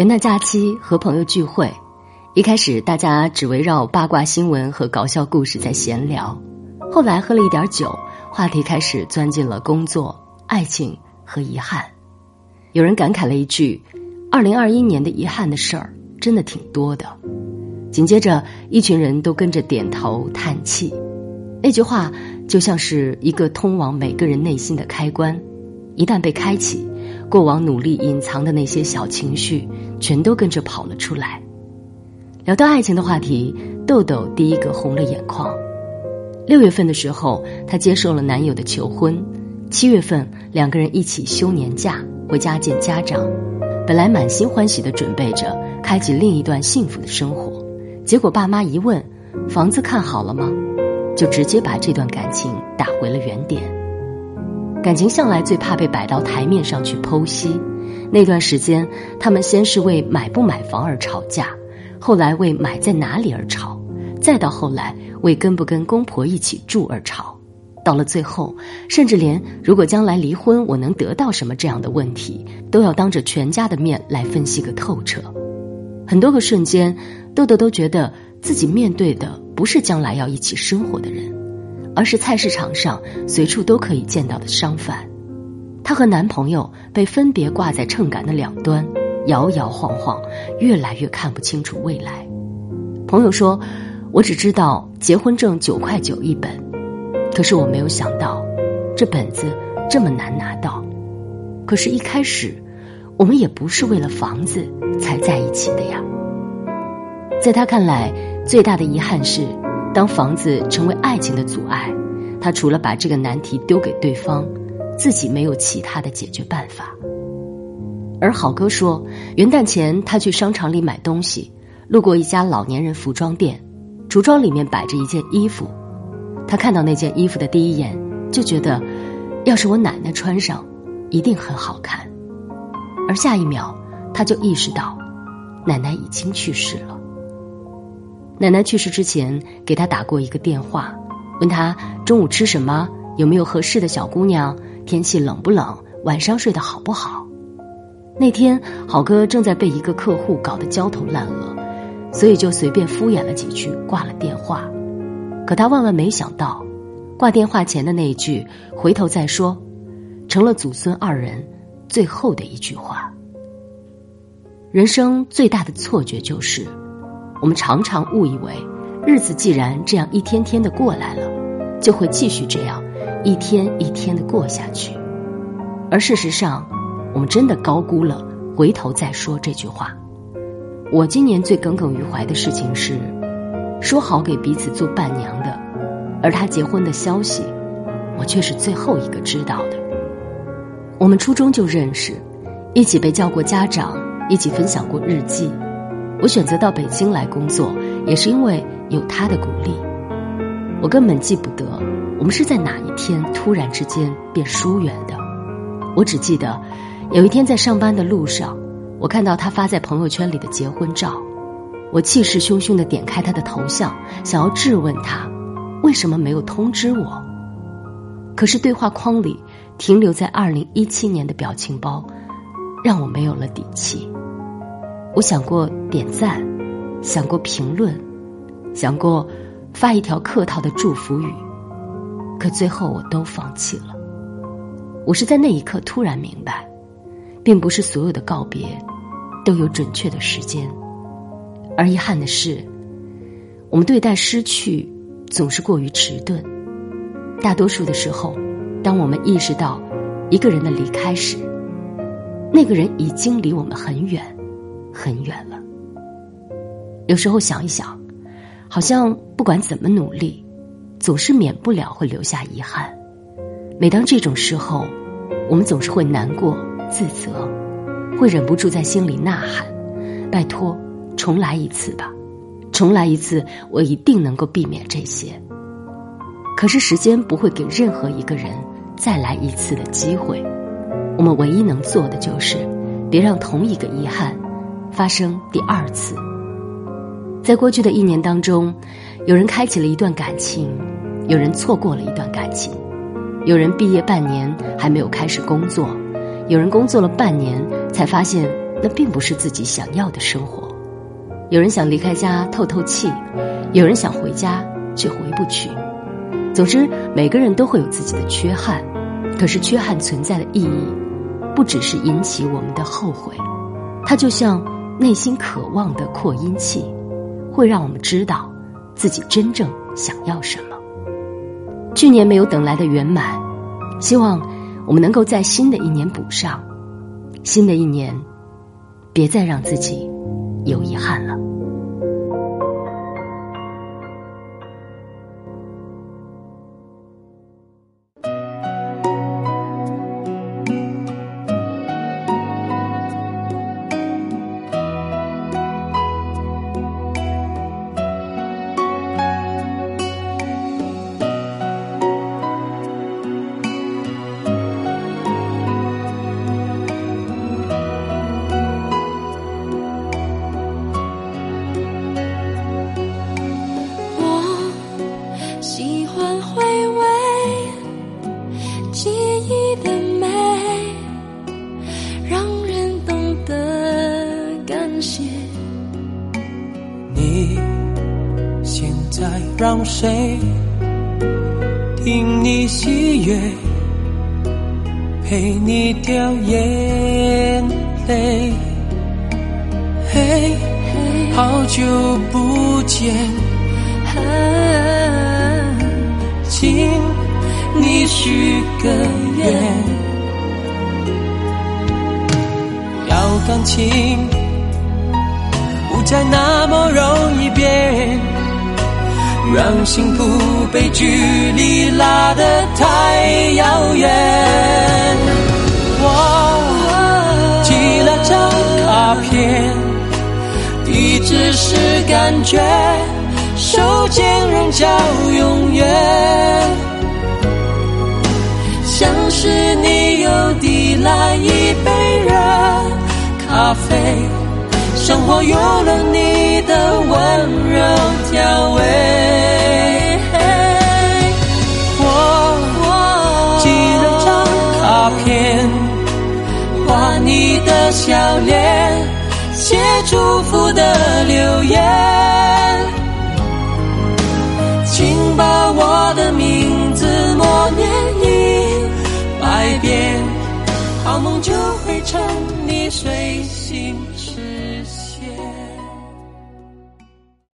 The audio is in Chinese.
元旦假期和朋友聚会，一开始大家只围绕八卦新闻和搞笑故事在闲聊，后来喝了一点酒，话题开始钻进了工作、爱情和遗憾。有人感慨了一句：“二零二一年的遗憾的事儿真的挺多的。”紧接着，一群人都跟着点头叹气。那句话就像是一个通往每个人内心的开关，一旦被开启。过往努力隐藏的那些小情绪，全都跟着跑了出来。聊到爱情的话题，豆豆第一个红了眼眶。六月份的时候，她接受了男友的求婚；七月份，两个人一起休年假回家见家长。本来满心欢喜的准备着开启另一段幸福的生活，结果爸妈一问：“房子看好了吗？”就直接把这段感情打回了原点。感情向来最怕被摆到台面上去剖析。那段时间，他们先是为买不买房而吵架，后来为买在哪里而吵，再到后来为跟不跟公婆一起住而吵，到了最后，甚至连如果将来离婚我能得到什么这样的问题，都要当着全家的面来分析个透彻。很多个瞬间，豆豆都觉得自己面对的不是将来要一起生活的人。而是菜市场上随处都可以见到的商贩，她和男朋友被分别挂在秤杆的两端，摇摇晃晃，越来越看不清楚未来。朋友说：“我只知道结婚证九块九一本，可是我没有想到，这本子这么难拿到。可是，一开始我们也不是为了房子才在一起的呀。”在他看来，最大的遗憾是。当房子成为爱情的阻碍，他除了把这个难题丢给对方，自己没有其他的解决办法。而好哥说，元旦前他去商场里买东西，路过一家老年人服装店，橱窗里面摆着一件衣服，他看到那件衣服的第一眼就觉得，要是我奶奶穿上，一定很好看。而下一秒，他就意识到，奶奶已经去世了。奶奶去世之前，给他打过一个电话，问他中午吃什么，有没有合适的小姑娘，天气冷不冷，晚上睡得好不好。那天好哥正在被一个客户搞得焦头烂额，所以就随便敷衍了几句，挂了电话。可他万万没想到，挂电话前的那一句“回头再说”，成了祖孙二人最后的一句话。人生最大的错觉就是。我们常常误以为，日子既然这样一天天的过来了，就会继续这样一天一天的过下去。而事实上，我们真的高估了“回头再说”这句话。我今年最耿耿于怀的事情是，说好给彼此做伴娘的，而他结婚的消息，我却是最后一个知道的。我们初中就认识，一起被叫过家长，一起分享过日记。我选择到北京来工作，也是因为有他的鼓励。我根本记不得我们是在哪一天突然之间变疏远的。我只记得有一天在上班的路上，我看到他发在朋友圈里的结婚照，我气势汹汹的点开他的头像，想要质问他为什么没有通知我。可是对话框里停留在二零一七年的表情包，让我没有了底气。我想过点赞，想过评论，想过发一条客套的祝福语，可最后我都放弃了。我是在那一刻突然明白，并不是所有的告别都有准确的时间，而遗憾的是，我们对待失去总是过于迟钝。大多数的时候，当我们意识到一个人的离开时，那个人已经离我们很远。很远了。有时候想一想，好像不管怎么努力，总是免不了会留下遗憾。每当这种时候，我们总是会难过、自责，会忍不住在心里呐喊：拜托，重来一次吧，重来一次，我一定能够避免这些。可是时间不会给任何一个人再来一次的机会，我们唯一能做的就是，别让同一个遗憾发生第二次。在过去的一年当中，有人开启了一段感情，有人错过了一段感情，有人毕业半年还没有开始工作，有人工作了半年才发现那并不是自己想要的生活，有人想离开家透透气，有人想回家却回不去。总之，每个人都会有自己的缺憾，可是缺憾存在的意义，不只是引起我们的后悔，它就像内心渴望的扩音器。会让我们知道自己真正想要什么。去年没有等来的圆满，希望我们能够在新的一年补上。新的一年，别再让自己有遗憾了。谢。你现在让谁听你喜悦，陪你掉眼泪？嘿，好久不见，请你许个愿，要感情再那么容易变。让幸福被距离拉得太遥远。我寄了张卡片，地址是感觉，手间仍叫永远。像是你又递来一杯热咖啡，生活有了你的温柔调味。我几张卡片，画你的笑脸，写祝福的留言，请把我的名字默念一百遍，好梦就会成你随心实现。